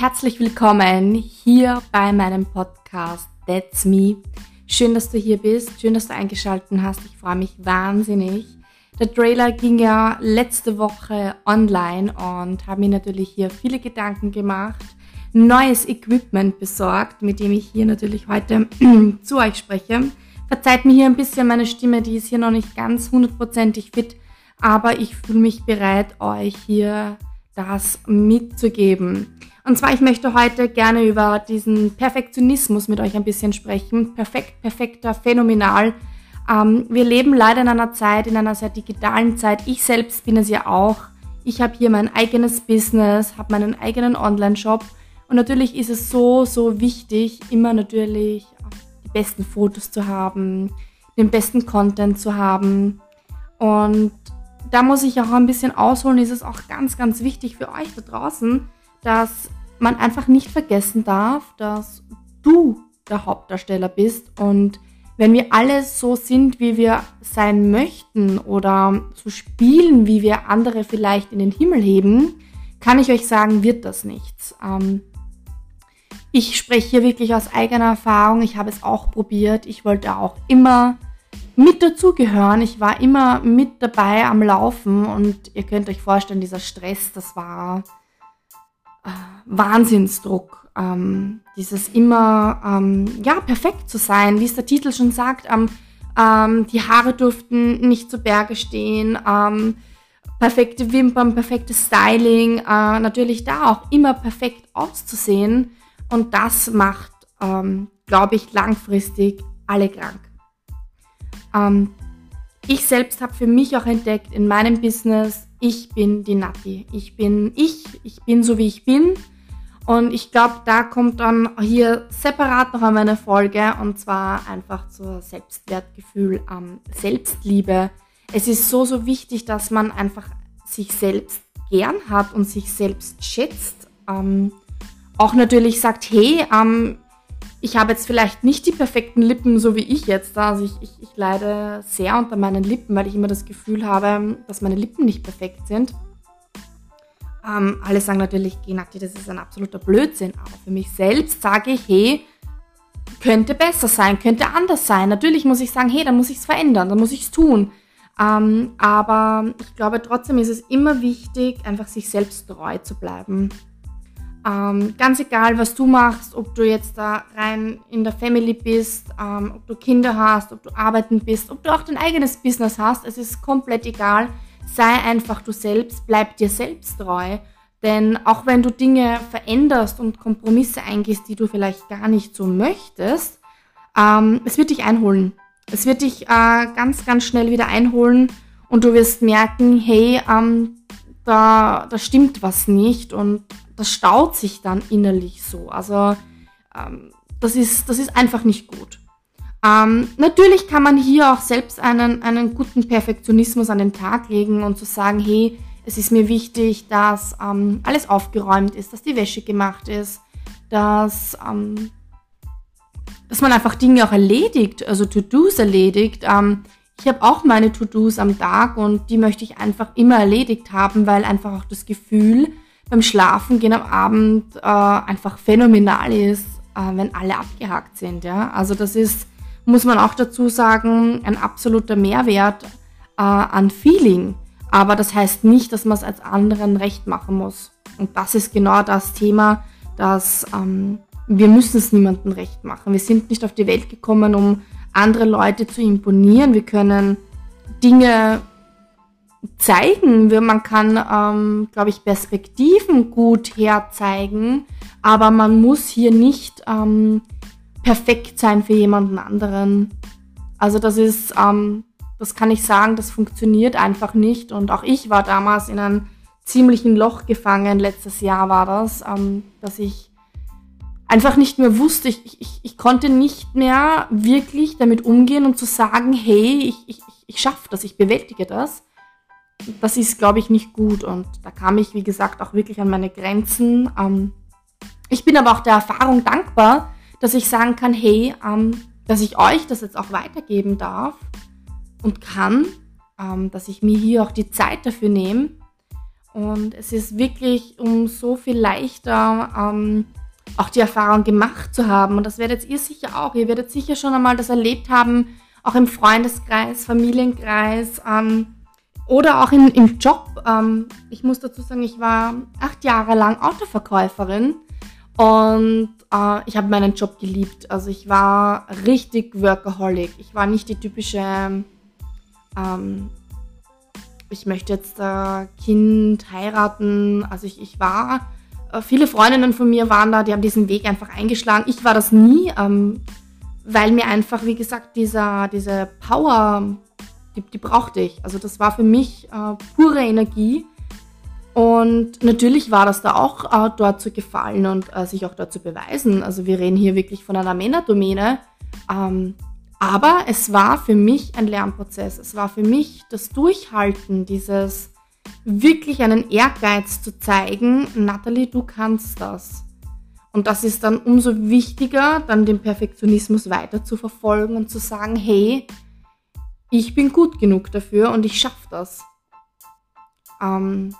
herzlich willkommen hier bei meinem Podcast That's Me. Schön, dass du hier bist, schön, dass du eingeschaltet hast. Ich freue mich wahnsinnig. Der Trailer ging ja letzte Woche online und habe mir natürlich hier viele Gedanken gemacht, neues Equipment besorgt, mit dem ich hier natürlich heute zu euch spreche. Verzeiht mir hier ein bisschen meine Stimme, die ist hier noch nicht ganz hundertprozentig fit, aber ich fühle mich bereit, euch hier das mitzugeben. Und zwar, ich möchte heute gerne über diesen Perfektionismus mit euch ein bisschen sprechen. Perfekt, perfekter, phänomenal. Ähm, wir leben leider in einer Zeit, in einer sehr digitalen Zeit. Ich selbst bin es ja auch. Ich habe hier mein eigenes Business, habe meinen eigenen Online-Shop. Und natürlich ist es so, so wichtig, immer natürlich die besten Fotos zu haben, den besten Content zu haben. Und da muss ich auch ein bisschen ausholen, ist es auch ganz, ganz wichtig für euch da draußen, dass man einfach nicht vergessen darf, dass du der Hauptdarsteller bist und wenn wir alle so sind, wie wir sein möchten oder so spielen, wie wir andere vielleicht in den Himmel heben, kann ich euch sagen, wird das nichts. Ähm, ich spreche hier wirklich aus eigener Erfahrung. Ich habe es auch probiert. Ich wollte auch immer mit dazugehören. Ich war immer mit dabei am Laufen und ihr könnt euch vorstellen, dieser Stress, das war Wahnsinnsdruck. Ähm, dieses immer, ähm, ja, perfekt zu sein, wie es der Titel schon sagt, ähm, ähm die Haare durften nicht zu Berge stehen, ähm, perfekte Wimpern, perfektes Styling, äh, natürlich da auch immer perfekt auszusehen und das macht, ähm, glaube ich, langfristig alle krank. Ich selbst habe für mich auch entdeckt in meinem Business, ich bin die Nati. Ich bin ich, ich bin so wie ich bin. Und ich glaube, da kommt dann hier separat noch einmal eine Folge und zwar einfach zur Selbstwertgefühl, ähm, Selbstliebe. Es ist so, so wichtig, dass man einfach sich selbst gern hat und sich selbst schätzt. Ähm, auch natürlich sagt, hey, ähm, ich habe jetzt vielleicht nicht die perfekten Lippen, so wie ich jetzt. Also ich, ich, ich leide sehr unter meinen Lippen, weil ich immer das Gefühl habe, dass meine Lippen nicht perfekt sind. Ähm, alle sagen natürlich, Genati, das ist ein absoluter Blödsinn. Aber für mich selbst sage ich, hey, könnte besser sein, könnte anders sein. Natürlich muss ich sagen, hey, dann muss ich es verändern, dann muss ich es tun. Ähm, aber ich glaube trotzdem ist es immer wichtig, einfach sich selbst treu zu bleiben. Ähm, ganz egal, was du machst, ob du jetzt da rein in der Family bist, ähm, ob du Kinder hast, ob du arbeiten bist, ob du auch dein eigenes Business hast, es ist komplett egal. Sei einfach du selbst, bleib dir selbst treu. Denn auch wenn du Dinge veränderst und Kompromisse eingehst, die du vielleicht gar nicht so möchtest, ähm, es wird dich einholen. Es wird dich äh, ganz, ganz schnell wieder einholen und du wirst merken, hey, ähm, da, da stimmt was nicht und das staut sich dann innerlich so. Also ähm, das, ist, das ist einfach nicht gut. Ähm, natürlich kann man hier auch selbst einen, einen guten Perfektionismus an den Tag legen und zu sagen, hey, es ist mir wichtig, dass ähm, alles aufgeräumt ist, dass die Wäsche gemacht ist, dass, ähm, dass man einfach Dinge auch erledigt, also To-Dos erledigt. Ähm, ich habe auch meine To-Dos am Tag und die möchte ich einfach immer erledigt haben, weil einfach auch das Gefühl, beim Schlafen gehen am Abend äh, einfach phänomenal ist, äh, wenn alle abgehakt sind. Ja? Also das ist, muss man auch dazu sagen, ein absoluter Mehrwert äh, an Feeling. Aber das heißt nicht, dass man es als anderen recht machen muss. Und das ist genau das Thema, dass ähm, wir müssen es niemandem recht machen. Wir sind nicht auf die Welt gekommen, um andere Leute zu imponieren. Wir können Dinge zeigen. Man kann, ähm, glaube ich, Perspektiven gut herzeigen, aber man muss hier nicht ähm, perfekt sein für jemanden anderen. Also das ist, ähm, das kann ich sagen, das funktioniert einfach nicht. Und auch ich war damals in einem ziemlichen Loch gefangen. Letztes Jahr war das, ähm, dass ich einfach nicht mehr wusste, ich, ich, ich konnte nicht mehr wirklich damit umgehen und zu sagen, hey, ich, ich, ich schaffe das, ich bewältige das das ist, glaube ich, nicht gut. Und da kam ich, wie gesagt, auch wirklich an meine Grenzen. Ähm, ich bin aber auch der Erfahrung dankbar, dass ich sagen kann, hey, ähm, dass ich euch das jetzt auch weitergeben darf und kann, ähm, dass ich mir hier auch die Zeit dafür nehme. Und es ist wirklich um so viel leichter, ähm, auch die Erfahrung gemacht zu haben. Und das werdet ihr sicher auch. Ihr werdet sicher schon einmal das erlebt haben, auch im Freundeskreis, Familienkreis ähm, oder auch in, im Job. Ähm, ich muss dazu sagen, ich war acht Jahre lang Autoverkäuferin und äh, ich habe meinen Job geliebt. Also ich war richtig Workaholic. Ich war nicht die typische, ähm, ich möchte jetzt äh, Kind heiraten. Also ich, ich war, äh, viele Freundinnen von mir waren da, die haben diesen Weg einfach eingeschlagen. Ich war das nie, ähm, weil mir einfach, wie gesagt, dieser, diese Power, die, die brauchte ich. Also das war für mich äh, pure Energie. Und natürlich war das da auch äh, dort zu gefallen und äh, sich auch dort zu beweisen. Also wir reden hier wirklich von einer Männerdomäne. Ähm, aber es war für mich ein Lernprozess. Es war für mich das Durchhalten, dieses wirklich einen Ehrgeiz zu zeigen, Natalie, du kannst das. Und das ist dann umso wichtiger, dann den Perfektionismus weiter zu verfolgen und zu sagen, hey, ich bin gut genug dafür und ich schaffe das. Ähm,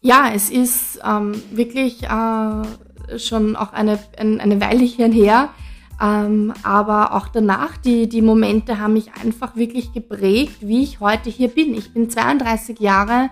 ja, es ist ähm, wirklich äh, schon auch eine, ein, eine Weile her, ähm, aber auch danach, die, die Momente haben mich einfach wirklich geprägt, wie ich heute hier bin. Ich bin 32 Jahre,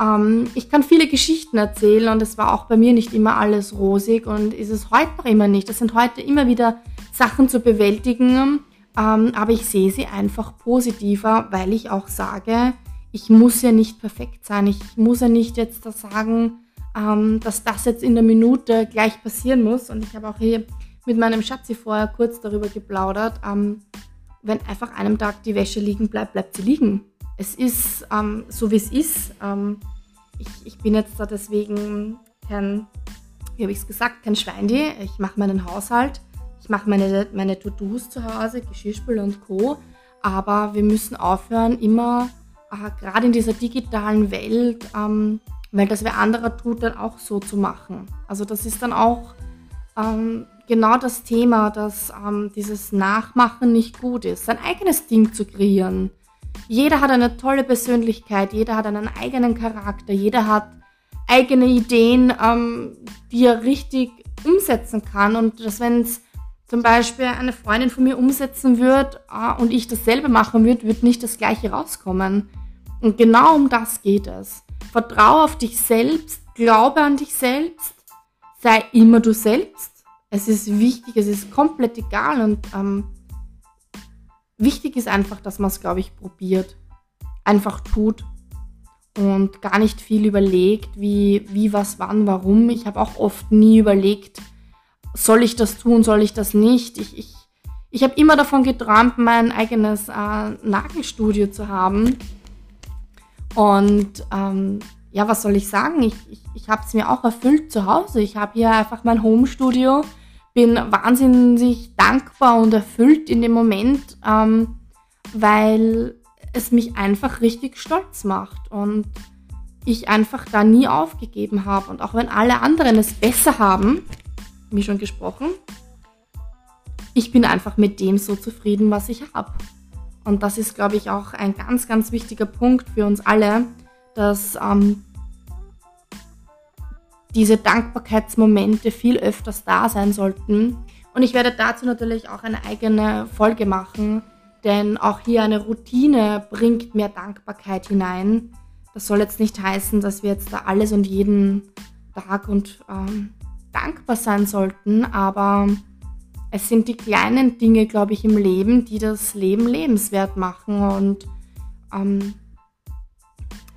ähm, ich kann viele Geschichten erzählen und es war auch bei mir nicht immer alles rosig und ist es heute noch immer nicht. Es sind heute immer wieder Sachen zu bewältigen, ähm, aber ich sehe sie einfach positiver, weil ich auch sage, ich muss ja nicht perfekt sein. Ich muss ja nicht jetzt da sagen, ähm, dass das jetzt in der Minute gleich passieren muss. Und ich habe auch hier mit meinem Schatzi vorher kurz darüber geplaudert. Ähm, wenn einfach einem Tag die Wäsche liegen bleibt, bleibt sie liegen. Es ist ähm, so, wie es ist. Ähm, ich, ich, bin jetzt da deswegen kein, wie habe ich es gesagt, kein Schweindi. Ich mache meinen Haushalt. Ich mache meine, meine To-Dos zu Hause, Geschirrspül und Co. Aber wir müssen aufhören, immer äh, gerade in dieser digitalen Welt, ähm, weil das wer anderer tut, dann auch so zu machen. Also das ist dann auch ähm, genau das Thema, dass ähm, dieses Nachmachen nicht gut ist, sein eigenes Ding zu kreieren. Jeder hat eine tolle Persönlichkeit, jeder hat einen eigenen Charakter, jeder hat eigene Ideen, ähm, die er richtig umsetzen kann. Und dass wenn es zum Beispiel eine Freundin von mir umsetzen wird äh, und ich dasselbe machen würde, wird nicht das gleiche rauskommen. Und genau um das geht es. Vertraue auf dich selbst, glaube an dich selbst, sei immer du selbst. Es ist wichtig, es ist komplett egal und ähm, wichtig ist einfach, dass man es, glaube ich, probiert, einfach tut und gar nicht viel überlegt, wie, wie, was, wann, warum. Ich habe auch oft nie überlegt, soll ich das tun, soll ich das nicht. Ich, ich, ich habe immer davon geträumt, mein eigenes äh, Nagelstudio zu haben und ähm, ja, was soll ich sagen? Ich, ich, ich habe es mir auch erfüllt zu Hause. Ich habe hier einfach mein Homestudio, bin wahnsinnig dankbar und erfüllt in dem Moment, ähm, weil es mich einfach richtig stolz macht und ich einfach da nie aufgegeben habe. Und auch wenn alle anderen es besser haben, wie schon gesprochen, ich bin einfach mit dem so zufrieden, was ich habe. Und das ist, glaube ich, auch ein ganz, ganz wichtiger Punkt für uns alle, dass ähm, diese Dankbarkeitsmomente viel öfters da sein sollten. Und ich werde dazu natürlich auch eine eigene Folge machen, denn auch hier eine Routine bringt mehr Dankbarkeit hinein. Das soll jetzt nicht heißen, dass wir jetzt da alles und jeden Tag und ähm, dankbar sein sollten, aber es sind die kleinen Dinge, glaube ich, im Leben, die das Leben lebenswert machen. Und ähm,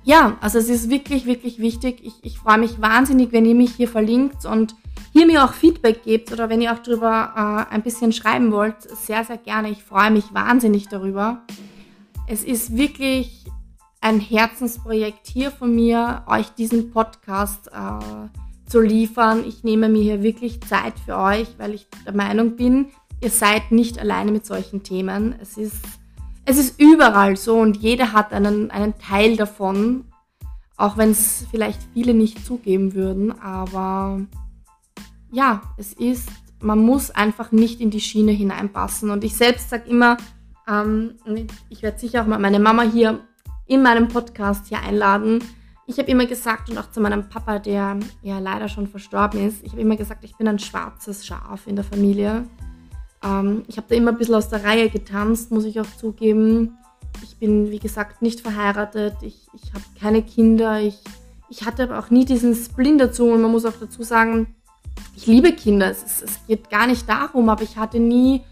ja, also es ist wirklich, wirklich wichtig. Ich, ich freue mich wahnsinnig, wenn ihr mich hier verlinkt und hier mir auch Feedback gebt oder wenn ihr auch darüber äh, ein bisschen schreiben wollt, sehr, sehr gerne. Ich freue mich wahnsinnig darüber. Es ist wirklich ein Herzensprojekt hier von mir, euch diesen Podcast äh, zu liefern. Ich nehme mir hier wirklich Zeit für euch, weil ich der Meinung bin, ihr seid nicht alleine mit solchen Themen. Es ist, es ist überall so und jeder hat einen, einen Teil davon, auch wenn es vielleicht viele nicht zugeben würden. Aber ja, es ist, man muss einfach nicht in die Schiene hineinpassen. Und ich selbst sage immer, ähm, ich werde sicher auch mal meine Mama hier in meinem Podcast hier einladen, ich habe immer gesagt und auch zu meinem Papa, der ja leider schon verstorben ist, ich habe immer gesagt, ich bin ein schwarzes Schaf in der Familie. Ähm, ich habe da immer ein bisschen aus der Reihe getanzt, muss ich auch zugeben. Ich bin, wie gesagt, nicht verheiratet. Ich, ich habe keine Kinder. Ich, ich hatte aber auch nie diesen Splin dazu. Und man muss auch dazu sagen, ich liebe Kinder. Es, es, geht gar nicht darum, aber ich hatte nie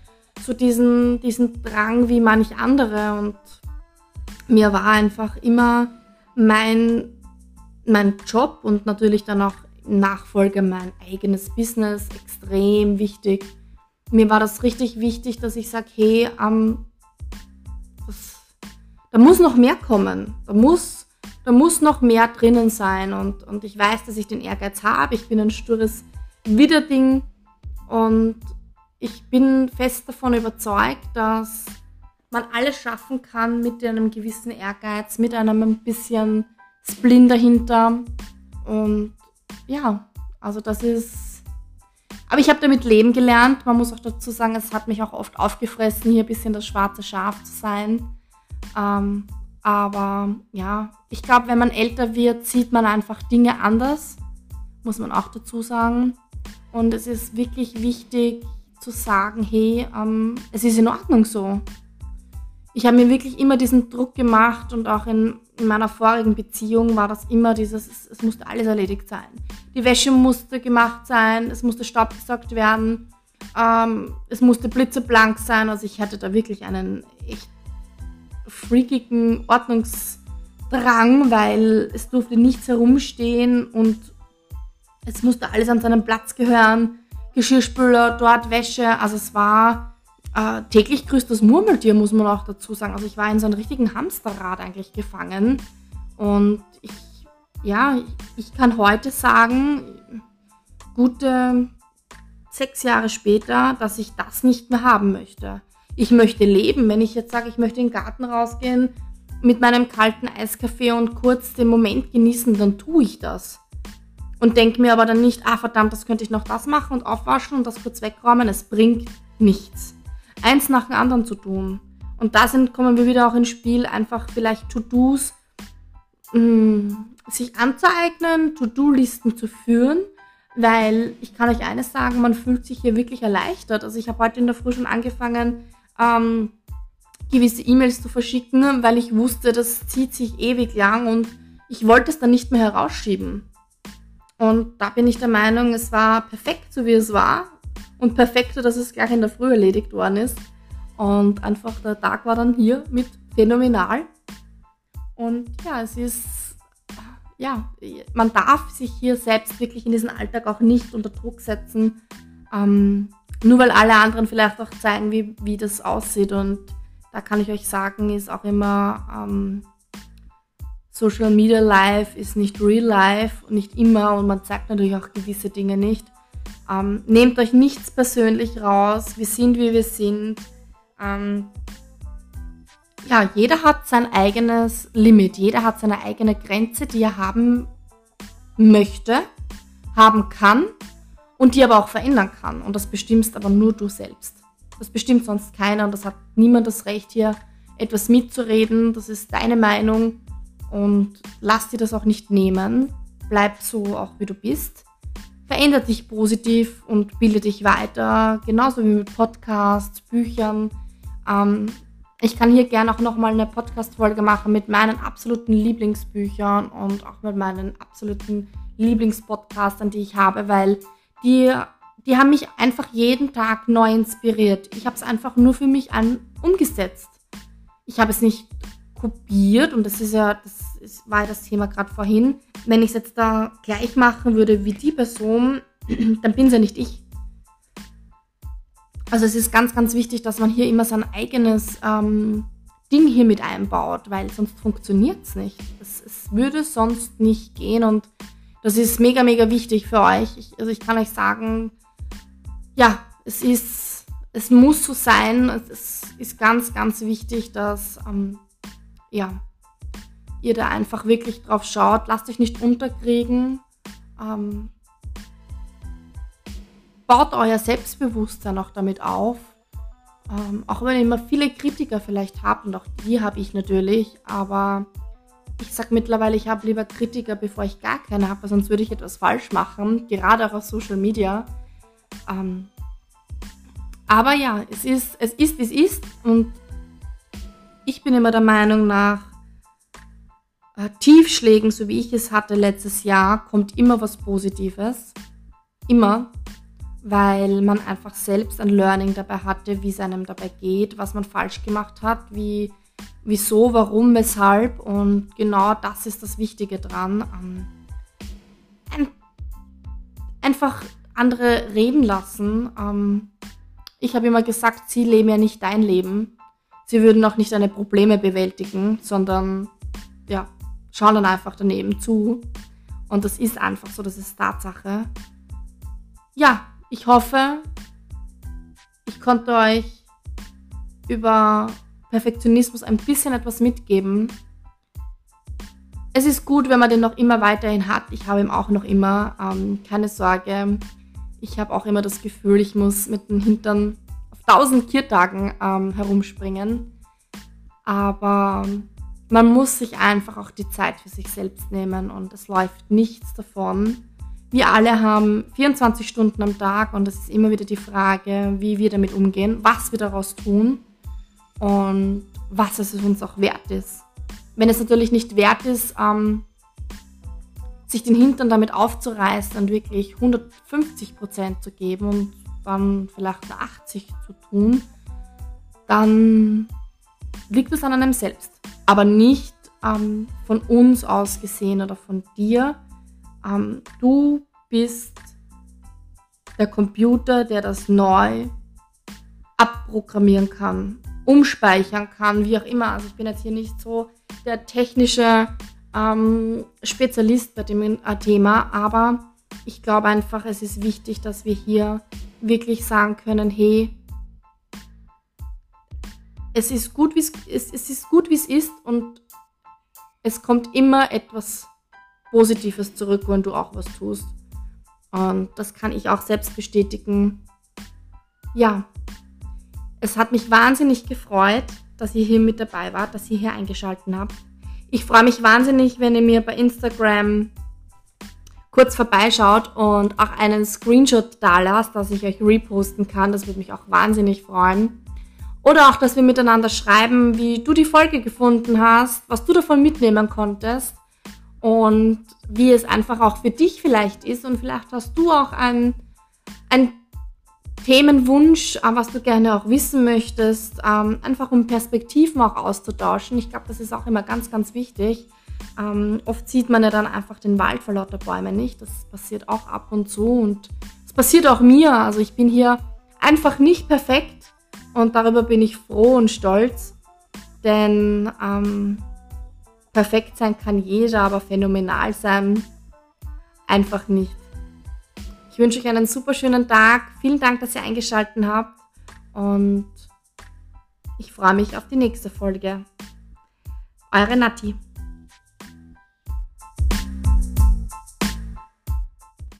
so diesen, diesen Drang wie manch andere. Und mir war einfach immer mein, mein Job und natürlich dann auch Nachfolge mein eigenes Business extrem wichtig. Mir war das richtig wichtig, dass ich sage, hey, ähm, das, da muss noch mehr kommen. Da muss, da muss noch mehr drinnen sein. Und, und ich weiß, dass ich den Ehrgeiz habe. Ich bin ein stures Widerding und ich bin fest davon überzeugt, dass man alles schaffen kann mit einem gewissen Ehrgeiz, mit einem ein bisschen Splin dahinter. Und ja, also das ist. Aber ich habe damit leben gelernt. Man muss auch dazu sagen, es hat mich auch oft aufgefressen, hier ein bisschen das schwarze Schaf zu sein. Ähm, aber ja, ich glaube, wenn man älter wird, sieht man einfach Dinge anders, muss man auch dazu sagen. Und es ist wirklich wichtig zu sagen, hey, ähm, es ist in Ordnung so. Ich habe mir wirklich immer diesen Druck gemacht und auch in, in meiner vorigen Beziehung war das immer dieses, es, es, musste alles erledigt sein. Die Wäsche musste gemacht sein, es musste Staub gesaugt werden, ähm, es musste blitzeblank sein. Also ich hatte da wirklich einen echt freakigen Ordnungsdrang, weil es durfte nichts herumstehen und es musste alles an seinen Platz gehören. Geschirrspüler, dort Wäsche. Also es war äh, täglich grüßt das Murmeltier, muss man auch dazu sagen. Also ich war in so einem richtigen Hamsterrad eigentlich gefangen. Und ich, ja, ich kann heute sagen, gute sechs Jahre später, dass ich das nicht mehr haben möchte. Ich möchte leben. Wenn ich jetzt sage, ich möchte in den Garten rausgehen, mit meinem kalten Eiskaffee und kurz den Moment genießen, dann tue ich das und denke mir aber dann nicht, ah verdammt, das könnte ich noch das machen und aufwaschen und das kurz wegräumen. Es bringt nichts. Eins nach dem anderen zu tun. Und da sind, kommen wir wieder auch ins Spiel, einfach vielleicht To-Dos mm, sich anzueignen, To-Do-Listen zu führen, weil ich kann euch eines sagen, man fühlt sich hier wirklich erleichtert. Also ich habe heute in der Früh schon angefangen, ähm, gewisse E-Mails zu verschicken, weil ich wusste, das zieht sich ewig lang und ich wollte es dann nicht mehr herausschieben. Und da bin ich der Meinung, es war perfekt, so wie es war. Und perfekter, dass es gleich in der Früh erledigt worden ist. Und einfach der Tag war dann hier mit phänomenal. Und ja, es ist, ja, man darf sich hier selbst wirklich in diesen Alltag auch nicht unter Druck setzen. Ähm, nur weil alle anderen vielleicht auch zeigen, wie, wie das aussieht. Und da kann ich euch sagen, ist auch immer ähm, Social Media Life ist nicht Real Life, nicht immer und man zeigt natürlich auch gewisse Dinge nicht. Ähm, nehmt euch nichts persönlich raus, wir sind wie wir sind. Ähm, ja, jeder hat sein eigenes Limit, jeder hat seine eigene Grenze, die er haben möchte, haben kann und die aber auch verändern kann. Und das bestimmst aber nur du selbst. Das bestimmt sonst keiner und das hat niemand das Recht hier etwas mitzureden. Das ist deine Meinung und lass dir das auch nicht nehmen. Bleib so auch wie du bist. Verändert dich positiv und bilde dich weiter, genauso wie mit Podcasts, Büchern. Ähm, ich kann hier gerne auch nochmal eine Podcast-Folge machen mit meinen absoluten Lieblingsbüchern und auch mit meinen absoluten Lieblingspodcastern, die ich habe, weil die, die haben mich einfach jeden Tag neu inspiriert. Ich habe es einfach nur für mich an, umgesetzt. Ich habe es nicht kopiert und das ist ja, das ist, war das Thema gerade vorhin. Wenn ich es jetzt da gleich machen würde wie die Person, dann bin es ja nicht ich. Also es ist ganz, ganz wichtig, dass man hier immer sein eigenes ähm, Ding hier mit einbaut, weil sonst funktioniert es nicht. Es würde sonst nicht gehen und das ist mega, mega wichtig für euch. Ich, also ich kann euch sagen, ja, es ist, es muss so sein. Es ist ganz, ganz wichtig, dass ähm, ja, ihr da einfach wirklich drauf schaut. Lasst euch nicht unterkriegen. Ähm, baut euer Selbstbewusstsein auch damit auf. Ähm, auch wenn ihr immer viele Kritiker vielleicht habt, und auch die habe ich natürlich, aber ich sage mittlerweile, ich habe lieber Kritiker, bevor ich gar keine habe, sonst würde ich etwas falsch machen, gerade auch auf Social Media. Ähm, aber ja, es ist, es ist, wie es ist. Und ich bin immer der Meinung nach Tiefschlägen, so wie ich es hatte letztes Jahr, kommt immer was Positives. Immer. Weil man einfach selbst ein Learning dabei hatte, wie es einem dabei geht, was man falsch gemacht hat, wie wieso, warum, weshalb. Und genau das ist das Wichtige dran. Ein, einfach andere reden lassen. Ähm, ich habe immer gesagt, sie leben ja nicht dein Leben. Sie würden auch nicht deine Probleme bewältigen, sondern ja, schauen dann einfach daneben zu. Und das ist einfach so, das ist Tatsache. Ja, ich hoffe, ich konnte euch über Perfektionismus ein bisschen etwas mitgeben. Es ist gut, wenn man den noch immer weiterhin hat. Ich habe ihn auch noch immer. Ähm, keine Sorge. Ich habe auch immer das Gefühl, ich muss mit dem Hintern auf tausend Kiertagen ähm, herumspringen. Aber man muss sich einfach auch die Zeit für sich selbst nehmen und es läuft nichts davon. Wir alle haben 24 Stunden am Tag und es ist immer wieder die Frage, wie wir damit umgehen, was wir daraus tun und was es uns auch wert ist. Wenn es natürlich nicht wert ist, ähm, sich den Hintern damit aufzureißen und wirklich 150 Prozent zu geben und dann vielleicht nur 80 zu tun, dann liegt es an einem selbst. Aber nicht ähm, von uns aus gesehen oder von dir. Ähm, du bist der Computer, der das neu abprogrammieren kann umspeichern kann, wie auch immer. Also ich bin jetzt hier nicht so der technische ähm, Spezialist bei dem Thema, aber ich glaube einfach, es ist wichtig, dass wir hier wirklich sagen können, hey, es ist gut, wie es, es, ist gut, wie es ist und es kommt immer etwas Positives zurück, wenn du auch was tust. Und das kann ich auch selbst bestätigen. Ja, es hat mich wahnsinnig gefreut, dass ihr hier mit dabei wart, dass ihr hier eingeschaltet habt. Ich freue mich wahnsinnig, wenn ihr mir bei Instagram kurz vorbeischaut und auch einen Screenshot da lasst, dass ich euch reposten kann. Das würde mich auch wahnsinnig freuen. Oder auch, dass wir miteinander schreiben, wie du die Folge gefunden hast, was du davon mitnehmen konntest und wie es einfach auch für dich vielleicht ist. Und vielleicht hast du auch ein, ein Themenwunsch, äh, was du gerne auch wissen möchtest, ähm, einfach um Perspektiven auch auszutauschen. Ich glaube, das ist auch immer ganz, ganz wichtig. Ähm, oft sieht man ja dann einfach den Wald vor lauter Bäumen nicht. Das passiert auch ab und zu und es passiert auch mir. Also ich bin hier einfach nicht perfekt und darüber bin ich froh und stolz, denn ähm, perfekt sein kann jeder, aber phänomenal sein einfach nicht wünsche euch einen super schönen Tag. Vielen Dank, dass ihr eingeschaltet habt. Und ich freue mich auf die nächste Folge. Eure Nati.